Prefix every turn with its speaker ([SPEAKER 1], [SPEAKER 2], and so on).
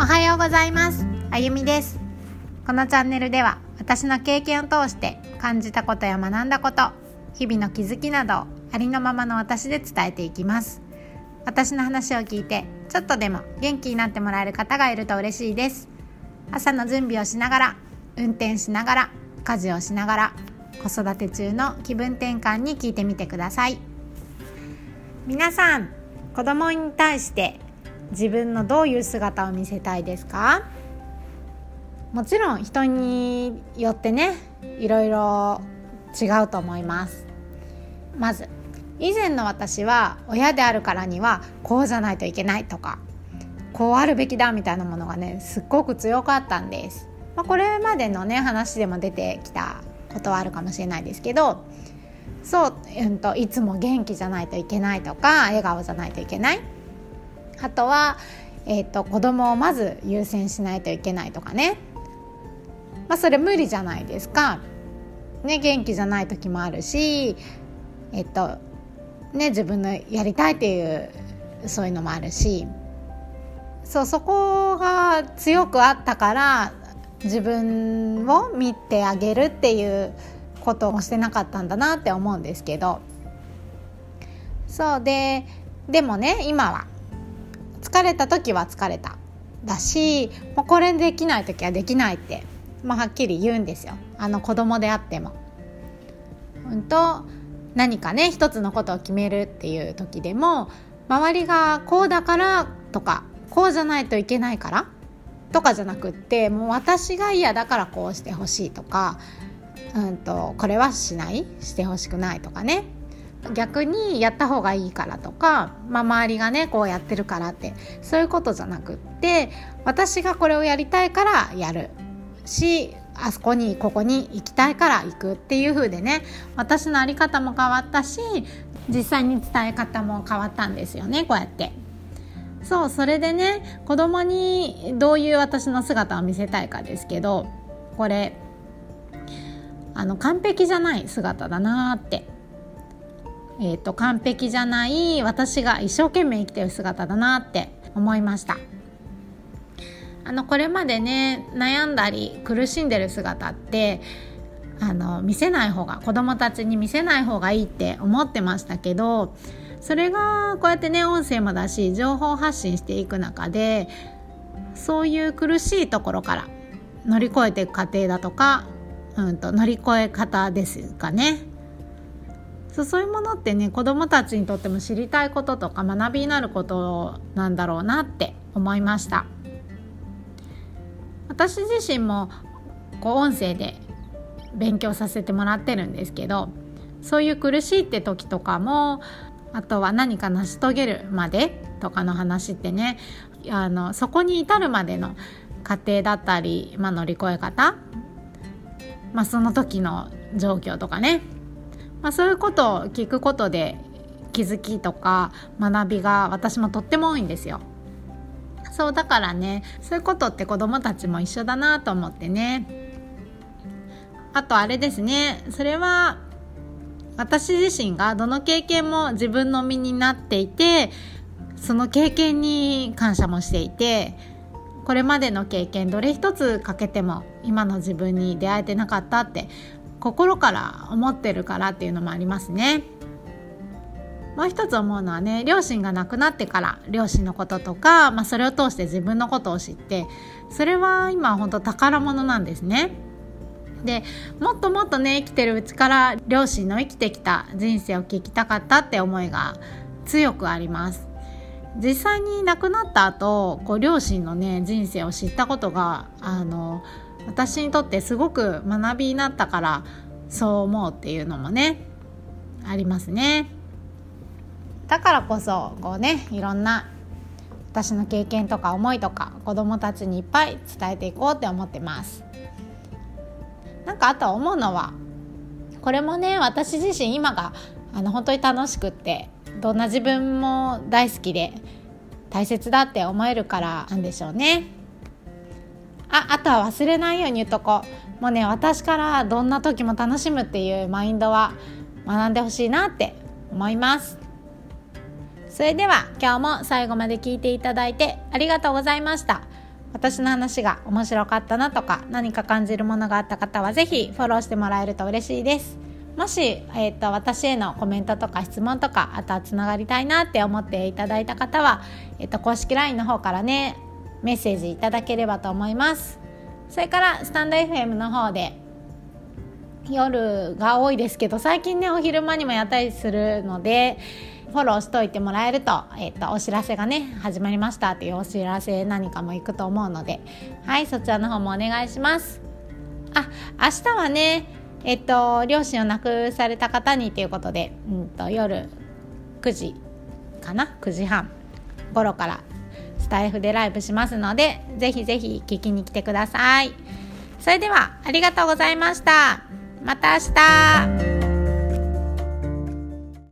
[SPEAKER 1] おはようございます。あゆみです。このチャンネルでは私の経験を通して感じたことや学んだこと日々の気づきなどありのままの私で伝えていきます。私の話を聞いてちょっとでも元気になってもらえる方がいると嬉しいです。朝の準備をしながら運転しながら家事をしながら子育て中の気分転換に聞いてみてください。皆さん子供に対して自分のどういう姿を見せたいですか？もちろん人によってねいろいろ違うと思います。まず以前の私は親であるからにはこうじゃないといけないとかこうあるべきだみたいなものがねすっごく強かったんです、まあ、これまでのね話でも出てきたことはあるかもしれないですけどそう、うんと、いつも元気じゃないといけないとか笑顔じゃないといけない。あとは、えーと、子供をまず優先しないといけないとかね、まあ、それ無理じゃないですか。ね、元気じゃない時もあるし、えっとね、自分のやりたいっていうそういうのもあるし。そうそこが強くあったから自分を見てあげるっていうことをしてなかったんだなって思うんですけど。そうででもね今は疲れた時は疲れた。だしもうこれできない時はできないって、まあ、はっきり言うんですよ。あの子供であっても。うんと何かね一つのことを決めるっていう時でも周りがこうだからとかこうじゃないといけないからとかじゃなくってもう私が嫌だからこうしてほしいとか、うんと、これはしないしてほしくないとかね。逆にやった方がいいからとか、まあ、周りがねこうやってるからってそういうことじゃなくって私がこれをやりたいからやるしあそこにここに行きたいから行くっていう風でね私の在り方も変わったし実際に伝え方も変わったんですよねこうやって。そうそれでね子供にどういう私の姿を見せたいかですけどこれあの完璧じゃない姿だなってえーと、完璧じゃない私が一生懸命生きてる姿だなって思いました。あのこれまでね悩んだり苦しんでる姿ってあの見せない方が子供たちに見せない方がいいって思ってましたけどそれがこうやってね音声もだし情報発信していく中でそういう苦しいところから乗り越えていく過程だとか、うんと、乗り越え方ですかね。そうそういうものってね子どもたちにとっても知りたいこととか学びになることなんだろうなって思いました。私自身もこう音声で勉強させてもらってるんですけどそういう苦しいって時とかもあとは何か成し遂げるまでとかの話ってねあのそこに至るまでの過程だったり、まあ、乗り越え方、まあ、その時の状況とかねまあ、そういうことを聞くことで気づきとか学びが私もとっても多いんですよ。そうだからねそういうことって子どもたちも一緒だなと思ってねあとあれですねそれは私自身がどの経験も自分の身になっていてその経験に感謝もしていてこれまでの経験どれ一つ欠けても今の自分に出会えてなかったって心から思ってるからっていうのもありますね。もう一つ思うのはね両親が亡くなってから両親のこととか、まあ、それを通して自分のことを知ってそれは今本当宝物なんですね。でもっともっとね生きてるうちから両親の生きてきた人生を聞きたかったって思いが強くあります。実際に亡くなった後こう両親のね人生を知ったことがあの私にとってすごく学びになったからそう思うっていうのもねありますねだからこそこうねいろんな私の経験とか思いとか子どもたちにいっぱい伝えていこうって思ってますなんかあと思うのはこれもね私自身今があの本当に楽しくってどんな自分も大好きで大切だって思えるからなんでしょうね。ああとは忘れないように言うとこう。もうね私からどんな時も楽しむっていうマインドは学んでほしいなって思います。それでは今日も最後まで聞いていただいてありがとうございました。私の話が面白かったなとか何か感じるものがあった方は是非フォローしてもらえると嬉しいです。もし、えーと、私へのコメントとか質問とかあとはつながりたいなって思っていただいた方は、えーと、公式 LINE の方からねメッセージいただければと思います。それからスタンド FM の方で夜が多いですけど最近ねお昼間にもやったりするのでフォローしといてもらえると,、えーと、お知らせがね始まりましたっていうお知らせ何かも行くと思うので。はいそちらの方もお願いします。あ明日はねえっ、ー、と両親を亡くされた方にということで、うんと、夜9時かな？9時半頃からタイフでライブしますのでぜひぜひ聞きに来てください。それではありがとうございました。また明日。